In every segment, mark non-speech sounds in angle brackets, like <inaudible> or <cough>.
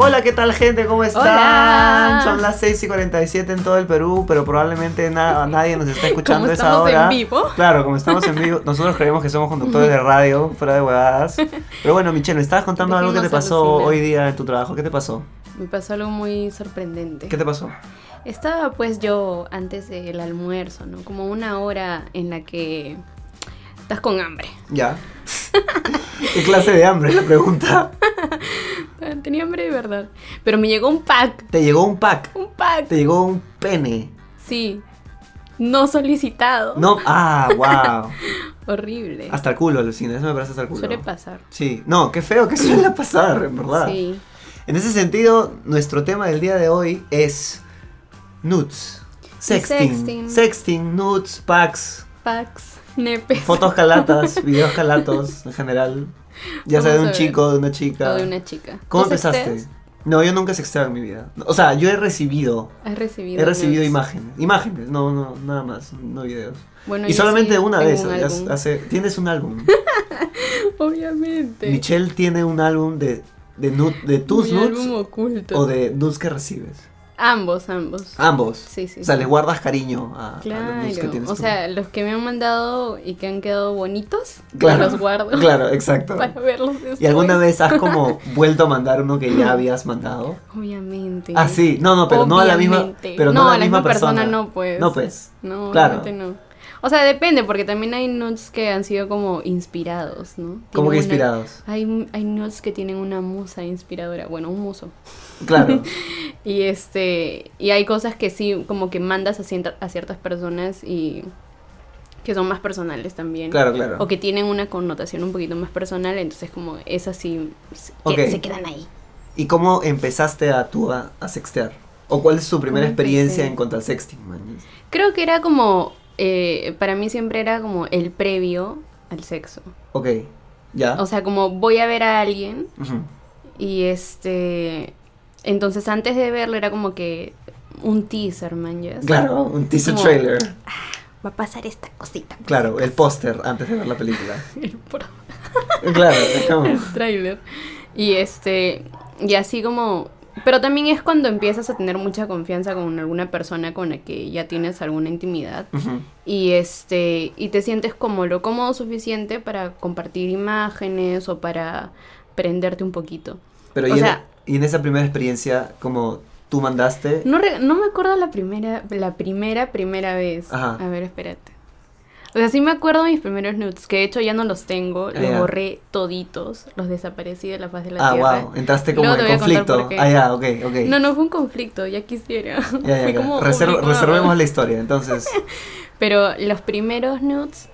Hola, ¿qué tal gente? ¿Cómo están? Hola. Son las 6 y 47 en todo el Perú, pero probablemente na- nadie nos está <laughs> escuchando Como esa estamos en hora. vivo. Claro, como estamos en vivo, nosotros creemos que somos conductores de radio, fuera de huevadas. <laughs> Pero bueno, Michelle, me estabas contando algo que te pasó hoy día en tu trabajo. ¿Qué te pasó? Me pasó algo muy sorprendente. ¿Qué te pasó? Estaba pues yo antes del almuerzo, ¿no? Como una hora en la que estás con hambre. Ya. ¿Qué clase de hambre es la pregunta? <laughs> <laughs> Tenía hambre de verdad. Pero me llegó un pack. Te llegó un pack, Un pack. te llegó un pene. Sí. No solicitado. No, ah, <laughs> wow. Horrible. Hasta el culo, alucina, eso me parece hasta el culo. Suele pasar. Sí, no, qué feo que <laughs> suele pasar, en verdad. Sí. En ese sentido, nuestro tema del día de hoy es nudes. Sexting. sexting. Sexting, nudes, packs, Packs, nepes. fotos calatas, videos calatos en general. Ya sea de un ver. chico, de una chica. O de una chica. ¿Cómo ¿Tú empezaste? No, yo nunca he sexteado en mi vida. O sea, yo he recibido. Has recibido. He recibido imágenes. Imágenes, no, no, nada más, no videos. Bueno, y solamente sí una vez. un hace- tienes un álbum. <laughs> Obviamente. Michelle tiene un álbum de, de, de tus Mi nudes álbum oculto. o de nudes que recibes. Ambos, ambos. Ambos. Sí, sí, O sea, sí. le guardas cariño a, a los que tienes o tú. sea, los que me han mandado y que han quedado bonitos, claro, los <laughs> guardo Claro, exacto. <laughs> para verlos después. ¿Y alguna vez has como <laughs> vuelto a mandar uno que ya habías mandado? Obviamente. Ah, sí. No, no, pero no a la misma, pero no, a la misma persona. no, pues. No, pues. No, Claro. no. O sea, depende, porque también hay nudes que han sido como inspirados, ¿no? ¿Cómo que Tienen una- inspirados? Hay, hay nudes que tienen una musa inspiradora, bueno, un muso. Claro. <laughs> Y este y hay cosas que sí como que mandas a, a ciertas personas y que son más personales también. Claro, claro. O que tienen una connotación un poquito más personal, entonces como esas sí se- que Ok. se quedan ahí. ¿Y cómo empezaste a tú a, a sextear? ¿O cuál es tu primera ¿Cómo experiencia en cuanto al sexting, man? Creo que era como eh, para mí siempre era como el previo al sexo. Ok. ¿Ya? O sea, como voy a ver a alguien y este entonces antes de verlo era como que un teaser, man. Claro, un teaser Como- trailer. Va a pasar esta cosita. Claro, el póster antes de ver la película. <laughs> el pro- Claro, como... <laughs> el tráiler. Y este, y así como, pero también es cuando empiezas a tener mucha confianza con alguna persona con la que ya tienes alguna intimidad y este, y te sientes como lo cómodo suficiente para compartir imágenes o para prenderte un poquito. Pero O y, en- sea- y en esa primera experiencia, como tú mandaste... No, re- no me acuerdo la primera, la primera, primera vez. Ajá. A ver, espérate. O sea, sí me acuerdo de mis primeros nudes, que de hecho ya no los tengo, los ya. borré toditos, los desaparecí de la faz de la Ah, tierra. wow, entraste como en conflicto. Ah, ya, ok, ok. No, no fue un conflicto, ya quisiera. Ya, ya, <laughs> Fue ya. como Reserv- reservemos la historia, entonces. <laughs> Pero los primeros nudes,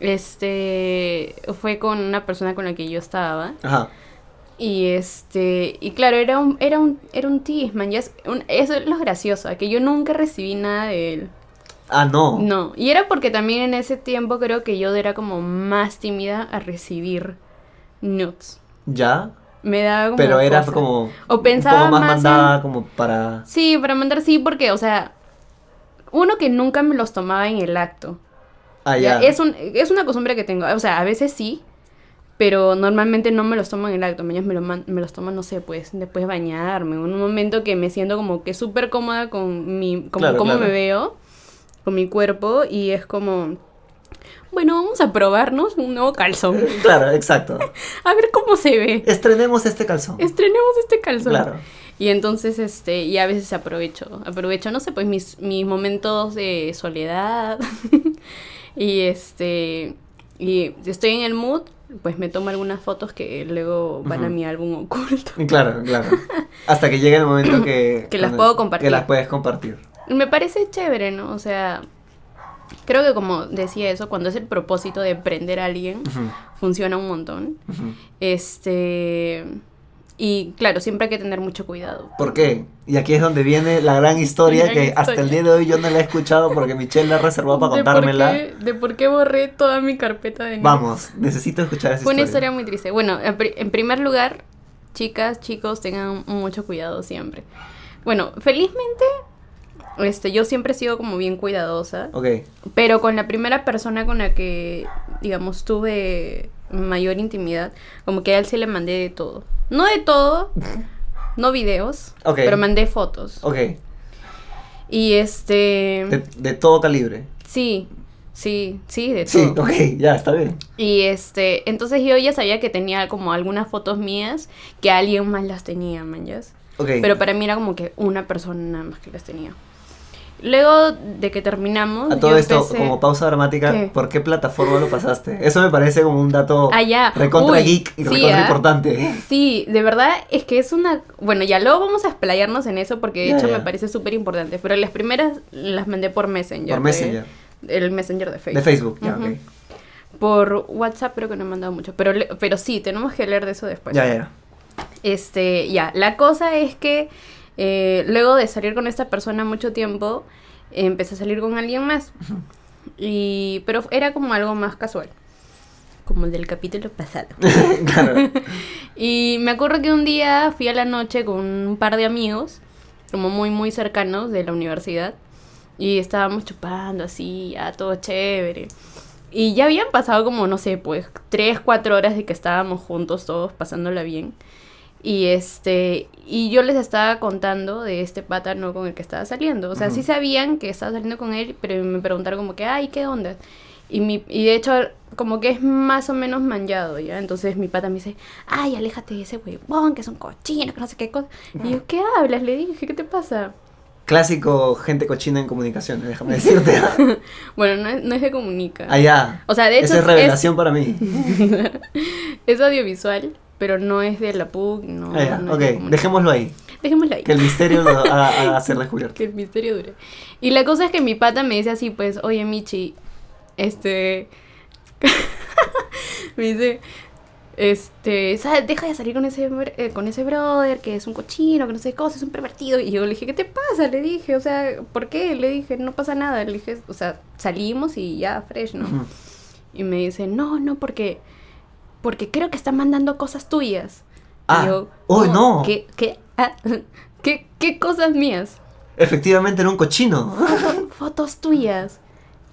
este, fue con una persona con la que yo estaba. Ajá. Y este, y claro, era un, era un, era un tease, man, ya es un- eso es lo gracioso, que yo nunca recibí nada de él. Ah, no. No, y era porque también en ese tiempo creo que yo era como más tímida a recibir nudes. ¿Ya? Me daba como Pero era cosa. como... O pensaba un poco más, más en- mandada como para... Sí, para mandar sí, porque, o sea, uno que nunca me los tomaba en el acto. Ah, Ya. Es, un, es una costumbre que tengo. O sea, a veces sí, pero normalmente no me los tomo en el acto. Ellos me, lo man- me los toman, no sé, pues después de bañarme. En un momento que me siento como que súper cómoda con mi, como Claro, cómo claro. me veo, con mi cuerpo. Y es como, bueno, vamos a probarnos un nuevo calzón. <laughs> Claro, exacto. <laughs> A ver cómo se ve. Estrenemos este calzón. Estrenemos este calzón. Claro. Y entonces, este, y a veces aprovecho, aprovecho, no sé, pues mis, mis momentos de soledad. <laughs> y este, y estoy en el mood, pues me tomo algunas fotos que luego van a mi álbum oculto. Claro, claro. Hasta que llegue el momento que... Que las puedo compartir. Que las puedes compartir. Me parece chévere, ¿no? O sea, creo que como decía eso, cuando es el propósito de prender a alguien, funciona un montón. Este, y claro, siempre hay que tener mucho cuidado. ¿Por qué? Y aquí es donde viene la gran historia La gran que hasta el historia. día de hoy yo no la he escuchado porque Michelle la reservó para <laughs> por contármela. qué, de por qué borré toda mi carpeta de nudes. Vamos, necesito escuchar esa Fue una historia. historia muy triste. Bueno, en primer lugar, chicas, chicos, tengan mucho cuidado siempre. Bueno, felizmente, este, yo siempre he sido como bien cuidadosa, Ok, pero con la primera persona con la que, digamos, tuve mayor intimidad, como que a él sí le mandé de todo. No de todo, <laughs> no videos, pero mandé fotos. Ok. Y este... De, de todo calibre. Sí, sí, sí, de Sí, todo. ok, ya, está bien. Y este, entonces yo ya sabía que tenía como algunas fotos mías que alguien más las tenía, man, ¿yas? Ok. Pero para mí era como que una persona nada más que las tenía. Luego de que terminamos, A todo yo esto, empecé- como pausa dramática, ¿Qué? ¿por qué plataforma lo pasaste? Eso me parece como un dato Ah, ya. recontra Uy, geek y sí, recontra ¿ah? importante. Sí, de verdad es que es una... Bueno, ya luego vamos a explayarnos en eso porque de Ya, hecho ya. me parece súper importante. Pero las primeras las mandé por Messenger. Por de- Messenger. El Messenger de Facebook. De Facebook, ya, ok. Por WhatsApp creo que no he mandado mucho. Pero, pero sí, tenemos que leer de eso después. ya, ya. Este, ya, la cosa es que eh, luego de salir con esta persona mucho tiempo, eh, empecé a salir con alguien más. Y, pero era como algo más casual. Como el del capítulo pasado. <laughs> claro. <laughs> Y me acuerdo que un día fui a la noche con un par de amigos, como muy, muy cercanos de la universidad. Y estábamos chupando así, ya todo chévere. Y ya habían pasado como, no sé, pues, tres, cuatro horas de que estábamos juntos todos pasándola bien. Y este, y yo les estaba contando de este pata no con el que estaba saliendo. O sea, sí sabían que estaba saliendo con él, pero me preguntaron como que, ay, ¿qué onda? Y, mi, y de hecho, como que es más o menos manchado, ¿ya? Entonces mi pata me dice, ay, aléjate de ese huevón, que es un cochino, que no sé qué cosa. Y yo, ¿qué hablas? Le dije, ¿qué te pasa? Clásico gente cochina en comunicaciones, déjame decirte. <laughs> Bueno, no es, no es de comunica. Allá. O sea, de hecho Esa es es- revelación para mí. <laughs> Es audiovisual, pero no es de la PUC, no, Ah, no ok, de dejémoslo ahí. Dejémoslo ahí. Que el misterio haga, <laughs> haga ser descubierto. que el misterio dure. Y la cosa es que mi pata me dice así, pues, oye, Michi, este... <laughs> me dice, este, ¿sabes? Deja de salir con ese, eh, con ese brother que es un cochino, que no sé qué cosa, es un pervertido. Y yo le dije, ¿qué te pasa? Le dije, o sea, ¿por qué? Le dije, no pasa nada. Le dije, o sea, salimos y ya, fresh, ¿no? Ujú. Y me dice, no, no, porque, porque creo que está mandando cosas tuyas. Ah, y yo, ¡uy, no! ¿Qué, qué, ah, <laughs> ¿qué, qué cosas mías? Efectivamente era un cochino. <laughs> fotos tuyas.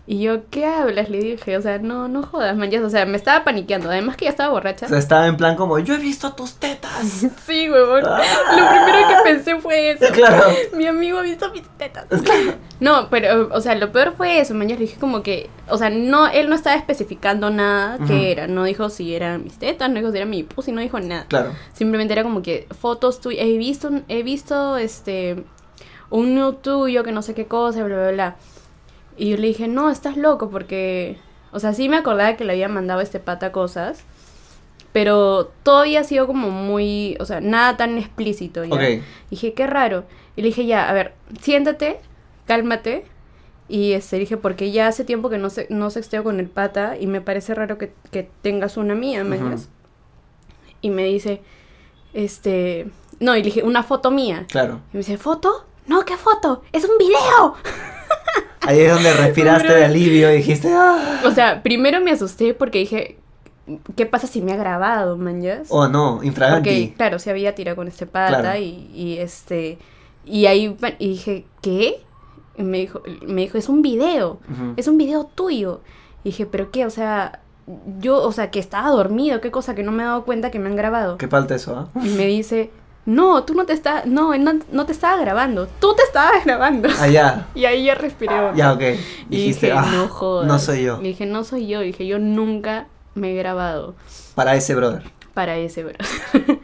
Y yo, ¿qué hablas? Le dije, o sea, no, no jodas, man. ya, o sea, me estaba paniqueando. Además que ya estaba borracha. O sea, estaba en plan como, yo he visto tus tetas. <laughs> sí, huevón. Ah. Lo primero que pensé fue eso. <laughs> Claro. Mi amigo ha visto mis tetas. no, pero, o sea, lo peor fue eso, man. ya Le dije como que, o sea, no, él no estaba especificando nada Ujú. que era. No dijo si eran mis tetas, no dijo si era mi pussy, no dijo nada. Claro. Simplemente era como que fotos tuyas. He visto, he visto este un nude tuyo que no sé qué cosa, bla, bla, bla. Y yo le dije, no, estás loco porque. O sea, sí me acordaba que le había mandado a este pata cosas. Pero todo había sido como muy. O sea, nada tan explícito. ¿ya? Ok. Dije, qué raro. Y le dije, ya, a ver, siéntate, cálmate. Y este, dije, porque ya hace tiempo que no, se, no sexteo con el pata y me parece raro que, que tengas una mía, ¿me Ujú. entiendes? Y me dice, este, no, y le dije, una foto mía. Claro. Y me dice, ¿foto? No, ¿qué foto? ¡Es un video! <laughs> Ahí es donde respiraste de alivio y dijiste, ah. O sea, primero me asusté porque dije, ¿qué pasa si me ha grabado, man? ¿yas? Oh, no, infraganti. Porque, claro, se había tirado con este pata Claro. y, y este. Y ahí y dije, ¿qué? Y me dijo, me dijo, es un video. Es un video tuyo. Y dije, ¿pero qué? O sea, yo, o sea, que estaba dormido, qué cosa que no me he dado cuenta que me han grabado. Qué falta eso, ¿ah? Y me dice, no, tú no te estás, no, él no, no te estaba grabando, tú te estabas <laughs> grabando. Ah, ya. Y ahí ya respiré. Ya, ok. Y Dijiste, dije, ah, no jodas. no soy yo. Y dije, no soy yo. Y dije, yo nunca me he grabado Para ese brother. para ese bro. <laughs>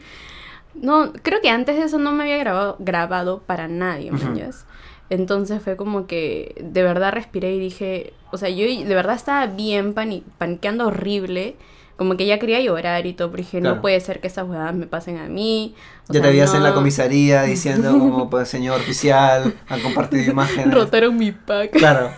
no, creo que antes de eso no me había grabado, grabado para nadie. ¿mañas? Entonces fue como que de verdad respiré y dije, o sea, yo de verdad estaba bien pani- paniqueando horrible. Como que ya quería llorar y todo, pero dije, Claro. no puede ser que estas huevadas me pasen a mí. O Ya sea, te veías en la comisaría diciendo <laughs> como, pues, señor oficial, han compartido <laughs> imágenes. Rotaron mi pack. Claro.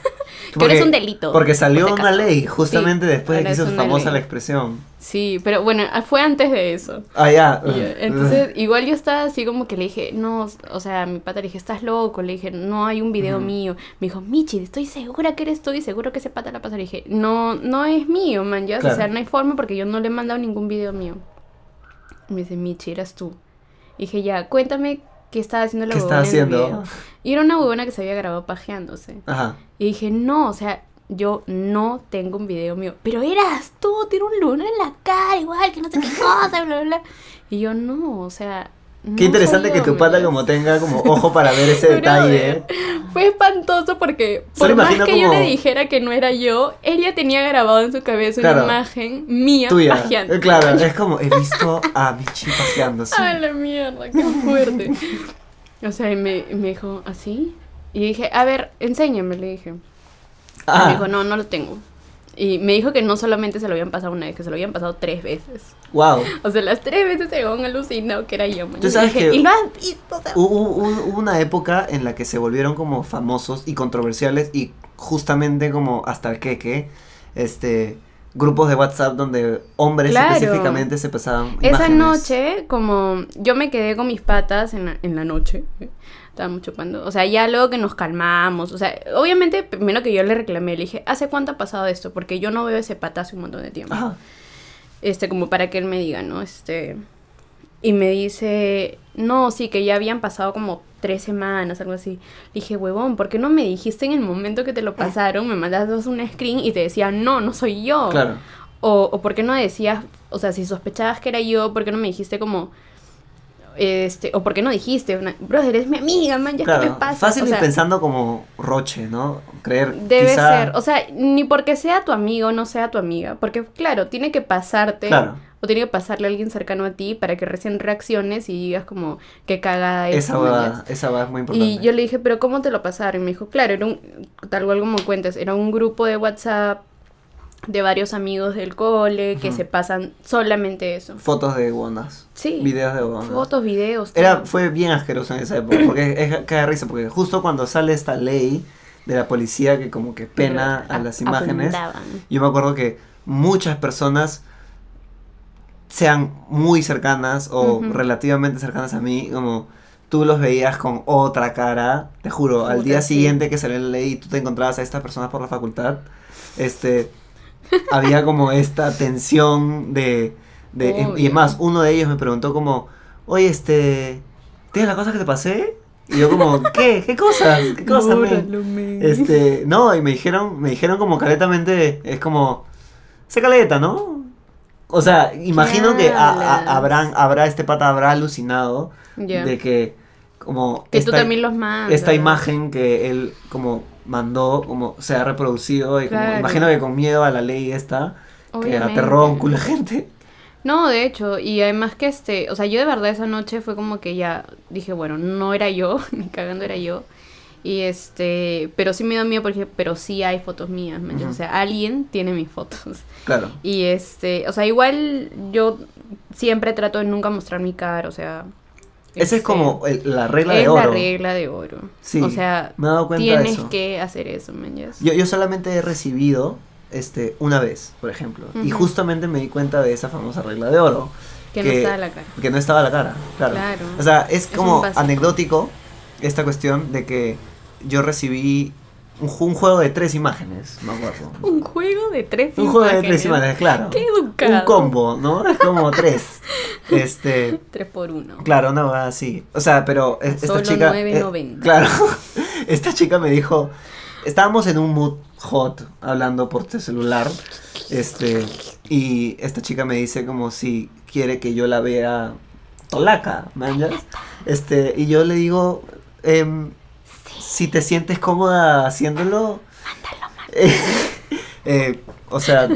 Que ahora es un delito, Porque salió una ley justamente Sí, después de que hizo famosa ley. la expresión. Sí, pero bueno, ah, fue antes de eso. Ah, ya. Y yo- <laughs> entonces, igual yo estaba así como que le dije, no, o sea, a mi pata le dije, estás loco, le dije, no hay un video mío. Me dijo, Michi, estoy segura que eres tú y seguro que ese pata la pasa. Le dije, no, no es mío, man, ya, Claro. o sea, no hay forma porque yo no le he mandado ningún video mío. Me dice, Michi, eras tú. Y dije, ya, cuéntame qué estaba haciendo la ¿Qué estaba haciendo? video". Y era una huevona que se había grabado pajeándose. Ajá. Y dije, no, o sea, yo no tengo un video mío. Pero eras tú, tiene un lunar en la cara, igual, que no sé qué cosa, bla, bla, bla. Y yo, no, o sea, no Qué interesante que tu pata como tenga como ojo para ver ese <laughs> detalle. Brother, Fue espantoso porque por más que yo le dijera que no era yo, ella tenía grabado en su cabeza Claro. una imagen mía Tuya. pajeando. Eh, Claro, es como he visto a Michi pajeándose. <laughs> A la mierda, qué fuerte. O sea, y me, me dijo, ¿así? Y dije, a ver, enséñame, le dije. Y Ah, Me dijo, no, no lo tengo. Y me dijo que no solamente se lo habían pasado una vez, que se lo habían pasado tres veces. wow. O sea, las tres veces se habían alucinado que era yo. Tú Y sabes dije, que- Y lo has visto, Hubo, hubo- una época en la que se volvieron como famosos y controversiales y justamente como hasta el queque, este, grupos de WhatsApp donde hombres Claro. específicamente se pasaban Esa imágenes. noche, como yo me quedé con mis patas en la, en la noche, ¿eh? Estábamos chupando, o sea, ya luego que nos calmamos, o sea, obviamente, primero que yo le reclamé, le dije, ¿hace cuánto ha pasado esto? Porque yo no veo ese pata hace un montón de tiempo. Ajá. Este, como para que él me diga, ¿no? Este, y me dice, no, sí, que ya habían pasado como tres semanas, algo así. Le dije, huevón, ¿por qué no me dijiste en el momento que te lo pasaron? Me mandaste un screen y te decía, no, no soy yo. Claro. O, o por qué no decías, o sea, si sospechabas que era yo, ¿por qué no me dijiste como, este, o por qué no dijiste, una, brother, eres mi amiga, man, ya Claro, me pasa. fácil O ir sea, pensando como Roche, ¿no? Creer Debe quizá- ser, o sea, ni porque sea tu amigo no sea tu amiga, porque claro, tiene que pasarte, Claro. o tiene que pasarle a alguien cercano a ti para que recién reacciones y digas como, qué cagada es. esa va, esa va es muy importante. Y yo le dije, pero ¿cómo te lo pasaron? Y me dijo, claro, era un, tal cual como cuentas, era un grupo de WhatsApp de varios amigos del cole que se pasan solamente eso. Fotos de guandas. Sí. Videos de guandas. Fotos, videos. Era, fue bien asqueroso en esa época, porque es cae risa, porque justo cuando sale esta ley de la policía que como que pena a las imágenes, yo me acuerdo que muchas personas sean muy cercanas o relativamente cercanas a mí, como tú los veías con otra cara, te juro, al día sí. siguiente que salió la ley y tú te encontrabas a estas personas por la facultad, este, había como esta tensión de, de y Obvio. más, uno de ellos me preguntó como, oye, este, ¿tienes la cosa que te pasé? Y yo como, ¿qué? ¿Qué cosas? ¿Qué <laughs> cosas, men?" Bórralo, men. Este, no, y me dijeron, me dijeron como caletamente, es como, se caleta, ¿no? O sea, imagino que a- a- hablas? habrán, habrá, este pata habrá alucinado de que, como, que tú esta- también los mandas. esta imagen que él, como, mandó, como, se ha reproducido, y como, Claro. imagino que con miedo a la ley esta, que Obviamente. aterró a un culo gente. No, de hecho, y además que este, o sea, yo de verdad esa noche fue como que ya dije, bueno, no era yo, <laughs> ni cagando era yo. Y este, pero sí me dio miedo porque, pero sí hay fotos mías, ¿me entiendes? Ujú. O sea, alguien tiene mis fotos. Claro. Y este, o sea, igual yo siempre trato de nunca mostrar mi cara, o sea. Esa es este, como el- la regla es de oro. la regla de oro. Sí, o sea, me he dado cuenta de tienes eso. que hacer eso, ¿me entiendes? Yo, yo solamente he recibido este una vez, por ejemplo. Y justamente me di cuenta de esa famosa regla de oro. Que no está la cara. Que no estaba la cara, claro. Claro. O sea, es Es como anecdótico esta cuestión de que yo recibí un, ju- un juego de tres imágenes, me acuerdo. Un juego de tres Un juego de imágenes. tres imágenes, claro. Qué educado. Un combo, ¿no? Es como tres. <laughs> Este. Tres por uno. Claro, va así. O sea, pero es- esta Solo chica. 9.90. claro. <laughs> Esta chica me dijo. Estábamos en un mood hot hablando por tu celular. Este. Y esta chica me dice como si quiere que yo la vea tolaca, ¿manjas? Este. Y yo le digo. em, si te sientes cómoda haciéndolo. eh, <laughs> eh, o sea,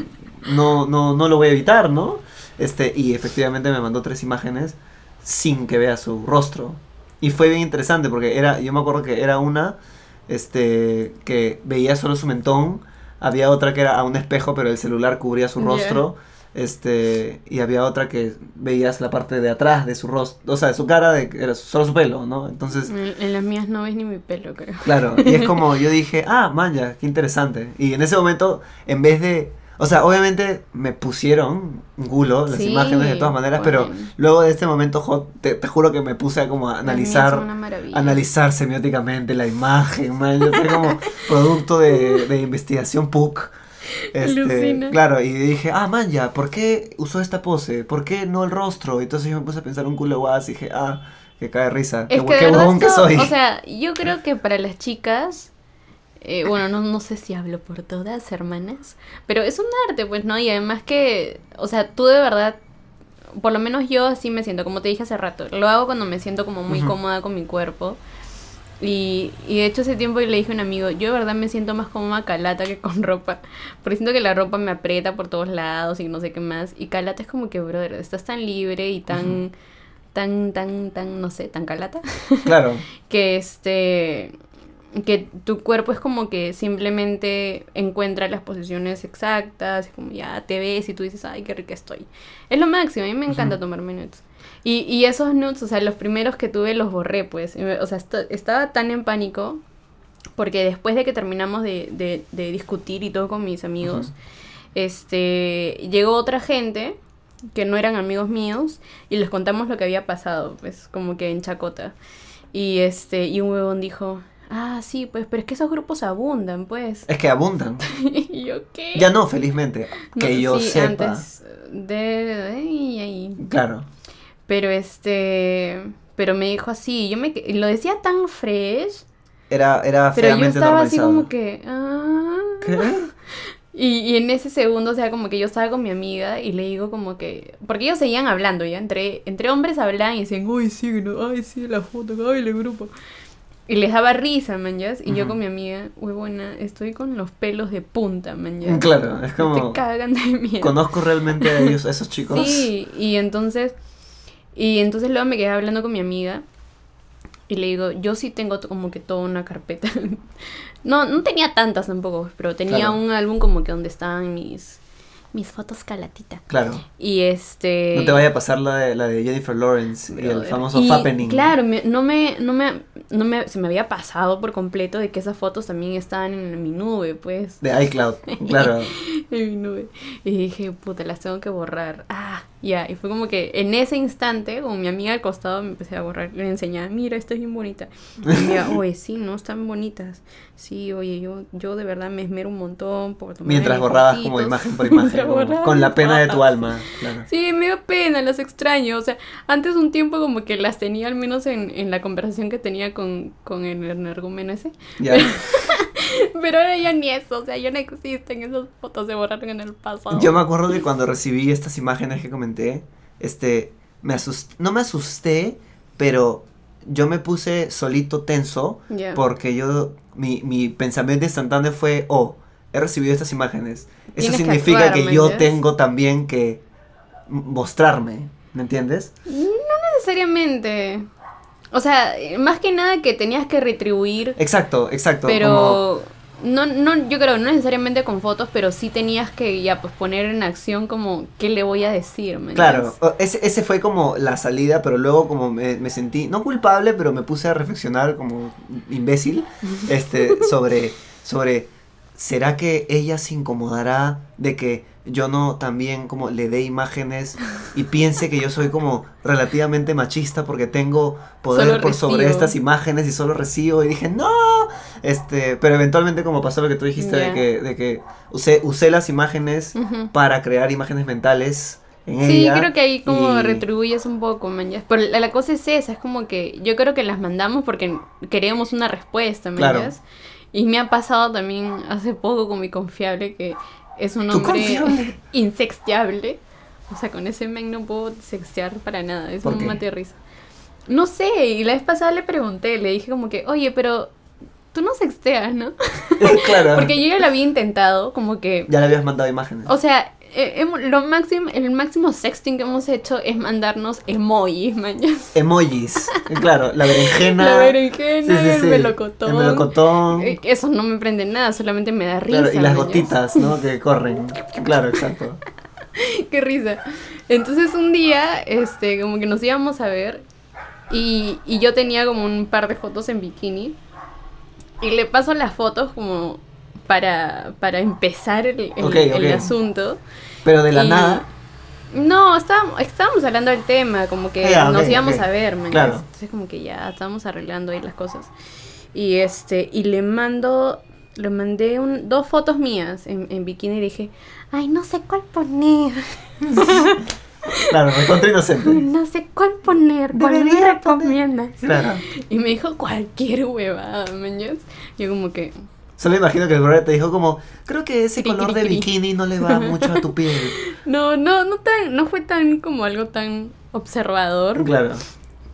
no, no, no lo voy a evitar, ¿no? Este, y efectivamente me mandó tres imágenes sin que vea su rostro. Y fue bien interesante porque era, yo me acuerdo que era una, este, que veía solo su mentón, había otra que era a un espejo pero el celular cubría su rostro, este, y había otra que veías la parte de atrás de su rostro, o sea, de su cara, de, era solo su pelo, ¿no? Entonces, En, en las mías no ves ni mi pelo, creo. Claro, y es como yo dije, <laughs> ah, manja, qué interesante. Y en ese momento, en vez de. O sea, obviamente me pusieron un culo las Sí, imágenes de todas maneras, pero bueno. luego de este momento hot, te, te juro que me puse a como a analizar. Analizar semióticamente la imagen, man. Yo soy como <laughs> producto de, de investigación PUC. Este, claro, y dije, ah, man, ya, ¿por qué usó esta pose? ¿Por qué no el rostro? Entonces yo me puse a pensar un culo guas y dije, ah, que cae de risa. Es qué, que, de verdad soy. O sea, yo creo que para las chicas, eh, bueno, no, no sé si hablo por todas, hermanas, pero es un arte, pues, ¿no? Y además que, o sea, tú de verdad, por lo menos yo así me siento, como te dije hace rato, lo hago cuando me siento como muy cómoda con mi cuerpo. Y, y de hecho ese tiempo le dije a un amigo, yo de verdad me siento más cómoda calata que con ropa, porque siento que la ropa me aprieta por todos lados y no sé qué más, y calata es como que, brother, estás tan libre y tan, tan, tan, tan, no sé, tan calata, <laughs> Claro. que este que tu cuerpo es como que simplemente encuentra las posiciones exactas, como ya te ves y tú dices, ay, qué rica estoy. Es lo máximo, a mí me encanta Ujú. tomarme nudes. Y, y esos nudes, o sea, los primeros que tuve los borré, pues. O sea, estaba tan en pánico porque después de que terminamos de, de- de discutir y todo con mis amigos, este, llegó otra gente que no eran amigos míos y les contamos lo que había pasado, pues, como que en Chacota. Y este, y un huevón dijo, ah, sí, pues, pero es que esos grupos abundan, pues. Es que abundan. <laughs> y yo, ¿qué? Ya no, felizmente. No, Que yo sí, sepa. Antes de- ay, ay. Claro. Pero este, pero me dijo así, yo me, lo decía tan fresh, Era, era pero yo estaba así como que, ah. ¿Qué? <laughs> Y, y en ese segundo, o sea, como que yo estaba con mi amiga y le digo como que... Porque ellos seguían hablando ya, entre, entre hombres hablaban y decían, uy, sí, no, ay, sí, la foto, ay, el grupo. Y les daba risa, man. Y yo con mi amiga, uy, buena, estoy con los pelos de punta, man. Claro, es <laughs> como... Te cagan de miedo. Conozco realmente a ellos, a esos chicos. Sí, y entonces... Y entonces luego me quedé hablando con mi amiga y le digo, yo sí tengo como que toda una carpeta. <laughs> no, no tenía tantas tampoco, pero tenía Claro. un álbum como que donde estaban mis, mis fotos calatita. Claro. Y este... No te vaya a pasar la de, la de Jennifer Lawrence y el famoso y, Fappening. Claro, me- no me, no me, no me, se me había pasado por completo de que esas fotos también estaban en mi nube, pues. De iCloud. Claro. <laughs> en mi nube. Y dije, puta, las tengo que borrar. Ah, ya. Y fue como que en ese instante, con mi amiga al costado, me empecé a borrar. Le enseñaba, mira, esta es bien bonita. Y mi amiga, <laughs> oye, sí, no, están bonitas. Sí, oye, yo, yo de verdad me esmero un montón por tomar Mientras borrabas como imagen por <laughs> imagen. Como con la pena de tu alma. Claro. Sí, me dio pena, las extraño. O sea, antes un tiempo como que las tenía al menos en, en la conversación que tenía con, con el energúmeno ese. Ya. <laughs> <laughs> Pero ahora ya ni eso, o sea, ya no existen esas fotos, se borraron en el pasado. Yo me acuerdo que cuando recibí estas imágenes que comenté, este, me asusté, no me asusté, pero yo me puse solito tenso porque yo, mi, mi pensamiento instantáneo fue, oh, he recibido estas imágenes. Eso Tienes que significa actuar, que, ¿me yo tengo también que mostrarme, ¿me entiendes? necesariamente. O sea, más que nada que tenías que retribuir, Exacto, exacto. como- pero no, no, yo creo, no necesariamente con fotos, pero sí tenías que ya pues poner en acción como qué le voy a decir, ¿me Claro, ese fue como la salida, pero luego como me, me sentí, no culpable, pero me puse a reflexionar como imbécil, <laughs> este, sobre, sobre, ¿será que ella se incomodará de que yo no también como le dé imágenes y piense que yo soy como relativamente machista porque tengo poder Solo por sobre estas imágenes y solo recibo y dije, no, este, pero eventualmente como pasó lo que tú dijiste de que, de que usé, usé las imágenes para crear imágenes mentales en Sí, ella. creo que ahí como y- retribuyes un poco, man. ya. Pero la, la cosa es esa, es como que yo creo que las mandamos porque queremos una respuesta, man. Claro. Y me ha pasado también hace poco con mi confiable que es un ¿Tu hombre <laughs> insexteable. O sea, con ese men no puedo sextear para nada, es ¿Por un mate de risa. No sé, y la vez pasada le pregunté, le dije como que, oye, pero tú no sexteas, ¿no? <laughs> claro. <laughs> Porque yo ya lo había intentado, como que Ya le habías mandado imágenes. o sea, eh, lo máximo, el máximo sexting que hemos hecho es mandarnos emojis, mañas. <laughs> Emojis. Claro, la berenjena. La berenjena, Sí, sí, el sí. melocotón. El melocotón. Eh, Eso no me prende nada, solamente me da risa. Claro, y las mañas. gotitas, ¿no? Que corren. <laughs> Claro, exacto. Qué risa. Entonces un día, este, como que nos íbamos a ver y, y yo tenía como un par de fotos en bikini y le paso las fotos como para, para empezar el, el- Ok, el asunto. Pero de la Y- nada. No, estábamos, estábamos hablando del tema, como que Ah, ya, nos ok, íbamos a ver, man. Claro. Entonces como que ya estábamos arreglando ahí las cosas. Y este, y le mando, le mandé un, dos fotos mías en, en bikini y dije, ay, no sé cuál poner, <laughs> Claro, recontra inocente. no sé cuál poner, ¿cuál me recomiendas? Claro. Y me dijo cualquier huevada, mañas. Yo como que, Solo imagino que el brother te dijo como, creo que ese color cri, de cri. bikini no le va <laughs> mucho a tu piel. No, no, no tan, no fue tan como algo tan observador. Claro.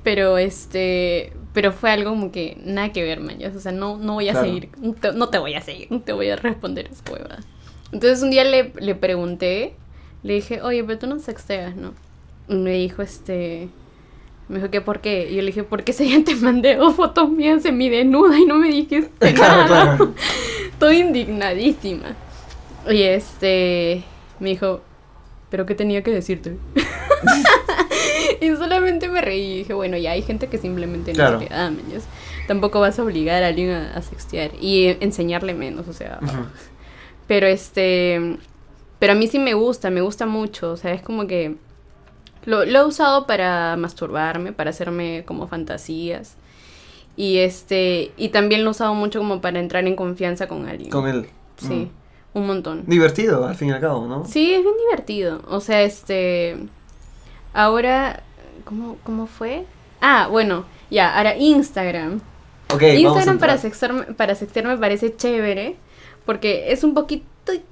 Pero este, pero fue algo como que nada que ver, man. O sea, no, no voy a Claro. seguir, no te, no te voy a seguir, no te voy a responder esa huevada. Entonces un día le, le pregunté, le dije, oye, pero tú no sexteas, ¿no? Y me dijo, este, me dijo que por qué. Y yo le dije, porque ese día te mandé dos fotos mías semi desnuda y no me dijiste <laughs> Claro, nada. claro. <laughs> Estoy indignadísima. Y este, me dijo, ¿pero qué tenía que decirte? <laughs> y solamente me reí y dije, bueno, ya hay gente que simplemente no Claro. se le da, ya. Tampoco vas a obligar a alguien a, a sextear y eh, enseñarle menos, o sea. Pero este, pero a mí sí me gusta, me gusta mucho, o sea, es como que lo, lo he usado para masturbarme, para hacerme como fantasías. Y este, y también lo he usado mucho como para entrar en confianza con alguien. Con él. Sí, Mm. un montón. Divertido, al fin y al cabo, ¿no? Sí, es bien divertido. O sea, este. Ahora. ¿Cómo, cómo fue? Ah, bueno, ya, ahora Instagram. Ok, vamos a Instagram para sextearme, para sextear me parece chévere. Porque es un poquito.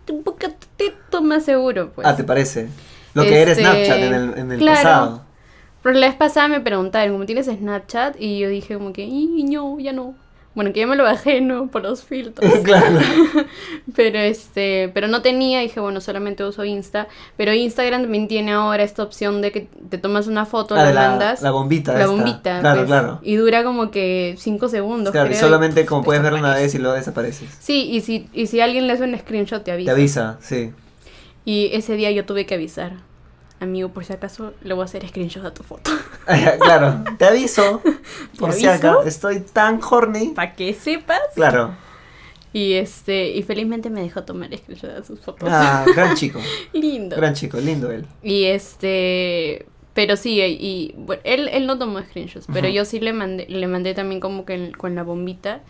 Un poquitito más seguro, pues. Ah, ¿te parece? Lo que era Este, Snapchat en el, en el claro. pasado. Pero la vez pasada me preguntaron, ¿cómo tienes Snapchat? Y yo dije, como que, "Y, no, ya no. Bueno, que ya me lo bajé, ¿no? Por los filtros. <laughs> claro. <laughs> Pero este, pero no tenía, dije, bueno, solamente uso Insta. Pero Instagram también tiene ahora esta opción de que te tomas una foto, Ah, la, mandas. la bombita. la esta. bombita. Claro, pues, claro. Y dura como que 5 segundos. Claro, y solamente como puedes verlo una vez y luego desapareces. Sí, y si, y si alguien le hace un screenshot, te Te avisa. avisa, sí. Y ese día yo tuve que avisar. Amigo, por si acaso, le voy a hacer screenshot a tu foto. claro, te aviso. <laughs> Por si acá estoy tan horny. Para que sepas. Claro. Y este, y felizmente me dejó tomar screenshot de sus fotos. Ah, gran chico. <laughs> Lindo. Gran chico, lindo él. Y este, pero sí, y bueno, él, él no tomó screenshots, pero yo sí le mandé, le mandé también como que con la bombita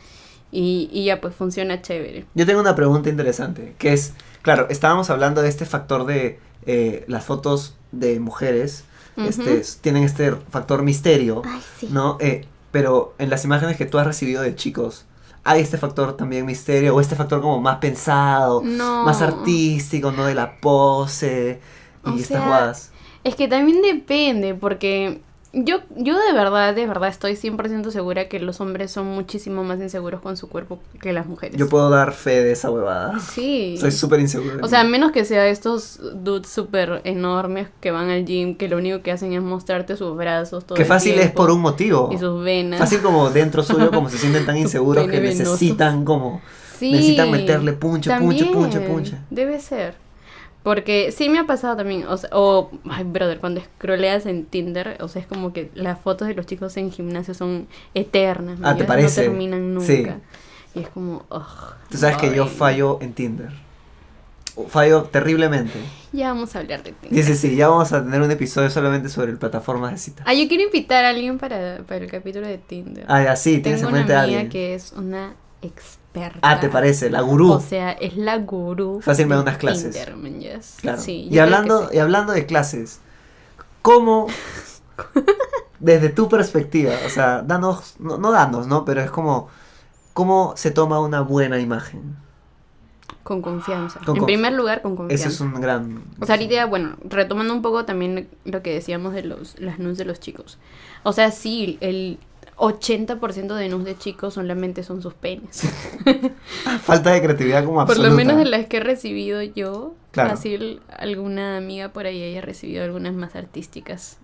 y, y ya pues funciona chévere. Yo tengo una pregunta interesante, que es, claro, estábamos hablando de este factor de eh, las fotos de mujeres, este, tienen este factor misterio, Ay, sí. ¿no? Eh, pero en las imágenes que tú has recibido de chicos, ¿hay este factor también misterio o este factor como más pensado, No. más artístico, ¿no? De la pose y O estas sea, guadas. Es que también depende, porque yo, yo de verdad, de verdad estoy 100% segura que los hombres son muchísimo más inseguros con su cuerpo que las mujeres. Yo puedo dar fe de esa huevada. Sí. Soy súper inseguro. O sea, a menos que sea estos dudes súper enormes que van al gym, que lo único que hacen es mostrarte sus brazos todo que el fácil es por un motivo. Y sus venas. Fácil como dentro suyo, como se sienten tan <laughs> inseguros que necesitan como... Sí, necesitan meterle punche, punche, punche, punche. Debe ser. Porque sí me ha pasado también, o sea, o, ay, brother, cuando scrolleas en Tinder, o sea, es como que las fotos de los chicos en gimnasio son eternas. Ah, ¿te parece? No terminan nunca. Sí. Y es como, ugh, Tú sabes que yo fallo en Tinder. Fallo terriblemente. Ya vamos a hablar de Tinder. Sí, sí, sí, ya vamos a tener un episodio solamente sobre plataformas de cita. Ah, yo quiero invitar a alguien para, para el capítulo de Tinder. Ah, ya, sí, tienes en mente a amiga alguien. que es una experta. Ah, ¿te parece? La gurú. O sea, es la gurú. Fácil me da unas clases. Yes. Claro. Sí, y, hablando, sí. y hablando de clases, ¿cómo, <laughs> desde tu perspectiva, o sea, danos, no, no danos, ¿no? Pero es como, ¿cómo se toma una buena imagen? Con confianza. Con en conf- primer lugar, con confianza. Ese es un gran... O sea, ahorita, bueno, retomando un poco también lo que decíamos de los, las nudes de los chicos. O sea, sí, el 80% de nudes de chicos solamente son sus penes. <laughs> Falta de creatividad como Por absoluta. lo menos de las que he recibido yo, Claro. fácil alguna amiga por ahí haya recibido algunas más artísticas.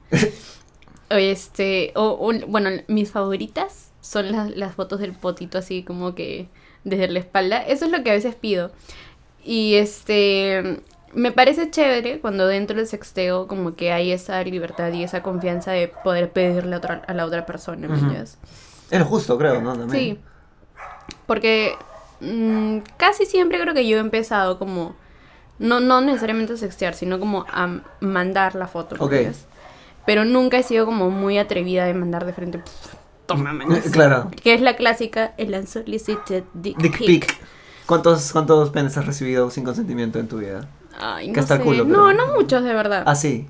o <laughs> este, o, o, bueno, mis favoritas son las, las fotos del potito así como que desde la espalda. Eso es lo que a veces pido. Y este, me parece chévere cuando dentro del sexteo como que hay esa libertad y esa confianza de poder pedirle a, otra- a la otra persona. Es lo justo, creo, ¿no? Sí. También. Porque mm, casi siempre creo que yo he empezado como. No, no necesariamente a sextear, sino como a mandar la foto. Pero nunca he sido como muy atrevida de mandar de frente. "Pff, Toma, mañas". <laughs> Claro. Que es la clásica, el unsolicited dick, Dick pic. pic. ¿Cuántos, ¿Cuántos penes has recibido sin consentimiento en tu vida? Ay, Que no hasta el culo, No, pero- no muchos de verdad. Ah, sí.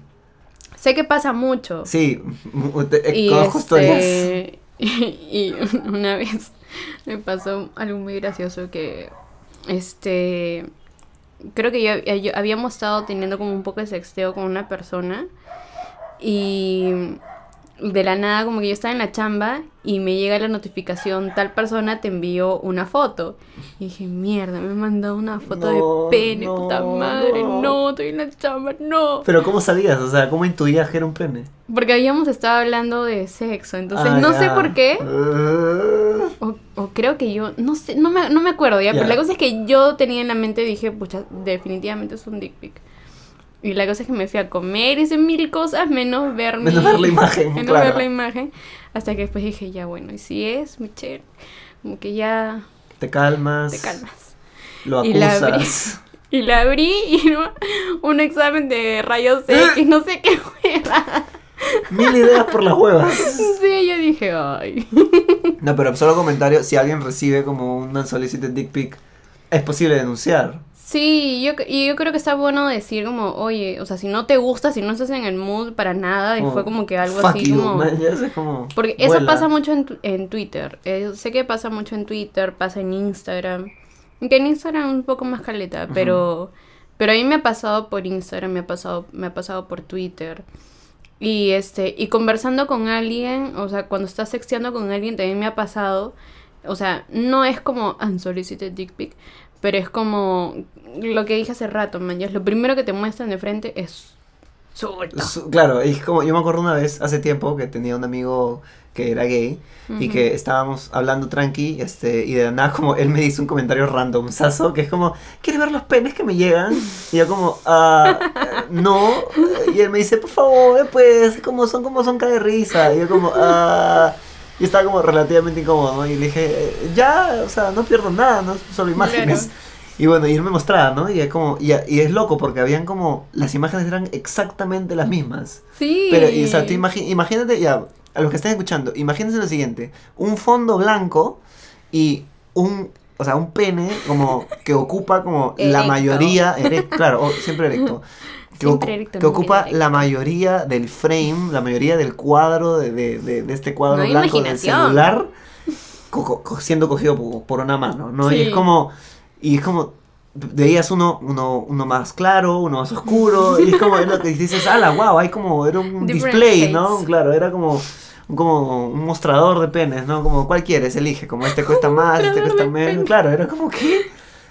Sé que pasa mucho. Sí, eh, Y este, <laughs> y una vez me pasó algo muy gracioso que, este, creo que yo, yo habíamos estado teniendo como un poco de sexteo con una persona y de la nada como que yo estaba en la chamba y me llega la notificación, tal persona te envió una foto. Y dije, mierda, me mandado una foto de pene, puta madre, no. estoy en la chamba, no. Pero ¿cómo sabías? O sea, ¿cómo intuías que era un pene? Porque habíamos estado hablando de sexo, entonces ah, no sé por qué. Uh. O, creo que yo, no sé, no me, no me acuerdo ya, pero la cosa es que yo tenía en la mente, dije, pucha, definitivamente es un dick pic. Y la cosa es que me fui a comer, hice mil cosas menos ver, menos ver la <laughs> imagen. menos ver la imagen. Hasta que después dije, ya bueno, y si es, Michelle, como que ya. Te calmas. Te calmas. Lo acusas. Y la abrí, <laughs> y, la abrí, <laughs> y un examen de rayos X, no sé qué fuera. Mil ideas por las huevas. Sí, yo dije, ay. No, pero solo comentario, si alguien recibe como un unsolicited dick pic, es posible denunciar. Sí, yo, y yo creo que está bueno decir como, oye, o sea, si no te gusta, si no estás en el mood para nada, y fue como que algo así como... Porque eso pasa mucho en, en Twitter, eh, sé que pasa mucho en Twitter, pasa en Instagram, que en Instagram un poco más caleta, pero, pero a mí me ha pasado por Instagram, me ha pasado, me ha pasado por Twitter. Y este, y conversando con alguien, o sea, cuando estás sexteando con alguien también me ha pasado, o sea, no es como unsolicited dick pic, pero es como lo que dije hace rato, man. lo primero que te muestran de frente es suelta. Claro, es como yo me acuerdo una vez, hace tiempo, que tenía un amigo que era gay y que estábamos hablando tranqui este, y de la nada como él me dice un comentario random, saso, que es como, ¿quieres ver los penes que me llegan? Y yo como, ah, no. Y él me dice, por favor, pues, como son como son cae de risa. Y yo como, ah... Y estaba como relativamente incómodo, ¿no? Y le dije, eh, ya, o sea, no pierdo nada, ¿no? Solo imágenes. Y bueno, y él me mostraba, ¿no? Y es como, y, y, es loco porque habían como, las imágenes eran exactamente las mismas. Sí. Pero, y, o sea, tú imagínate, ya, a los que estén escuchando, imagínense lo siguiente, un fondo blanco y un, o sea, un pene como que ocupa como <laughs> la mayoría, claro, <laughs> siempre erecto, que, ocupa la mayoría del frame, la mayoría del cuadro, de, de, de este cuadro blanco del celular, siendo cogido por, una mano, ¿no? Y es como, y es como, veías uno, uno, uno más claro, uno más oscuro, y es como es lo que dices, ala, wow, hay como, era un display, ¿no? Claro, era como como un mostrador de penes, ¿no? Como cuál quieres, elige, como este cuesta más, este cuesta menos, claro, era como que,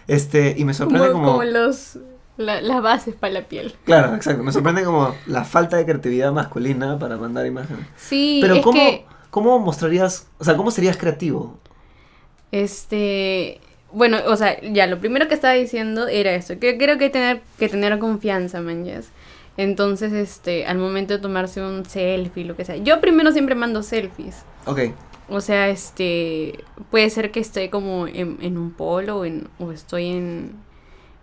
este, y me sorprende como... Como los las bases para la piel. Claro, exacto. Me sorprende como la falta de creatividad masculina para mandar imágenes. Sí, pero ¿cómo, ¿cómo mostrarías, o sea, cómo serías creativo? Este, bueno, o sea, ya lo primero que estaba diciendo era eso, que creo que tener que tener confianza, man, Entonces, este, al momento de tomarse un selfie, lo que sea. Yo primero siempre mando selfies. Ok. O sea, este, puede ser que esté como en, en un polo en, o estoy en,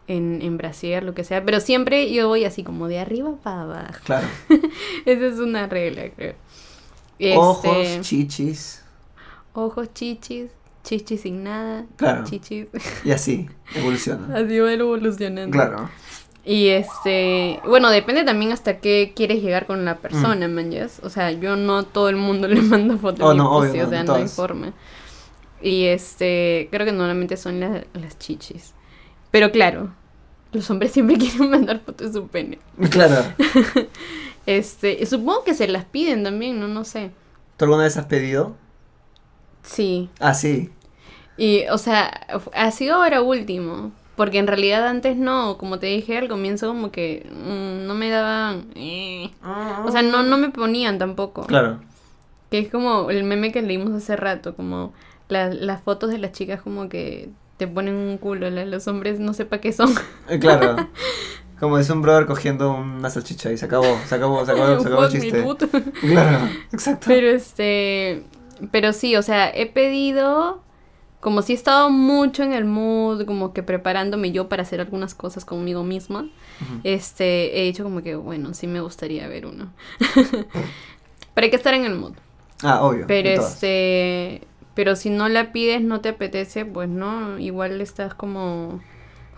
en, en Brasil, lo que sea, pero siempre yo voy así como de arriba para abajo. Claro. <laughs> Esa es una regla, creo. Ojos, este, chichis. Ojos, chichis, chichis sin nada. Claro. Chichis. Y así, evoluciona. <laughs> así va evolucionando. Claro. Y este, bueno, depende también hasta qué quieres llegar con la persona, mm. O sea, yo no a todo el mundo <laughs> le mando fotos oh, no, obvio, o sea, no hay forma. Y este, creo que normalmente son las chichis. Pero claro, los hombres siempre <laughs> quieren mandar fotos de su pene. Claro. este, supongo que se las piden también, no, no sé. ¿Tú alguna vez has pedido? Sí. Ah, sí. Y, o sea, ha sido ahora último. Porque en realidad antes no, como te dije al comienzo, como que mm, no me daban. Eh. O sea, no, no me ponían tampoco. Claro. Que es como el meme que leímos hace rato, como las fotos de las chicas como que te ponen un culo, los hombres no sé para qué son. Eh, claro. <laughs> Como es un brother cogiendo una salchicha y se acabó, se acabó, se acabó, se acabó el chiste. Claro, exacto. Pero este, pero sí, o sea, he pedido, como si he estado mucho en el mood, como que preparándome yo para hacer algunas cosas conmigo misma, este, he dicho como que, bueno, sí me gustaría ver uno. <laughs> Pero hay que estar en el mood. Ah, obvio. Pero este, pero si no la pides, no te apetece, pues no, igual estás como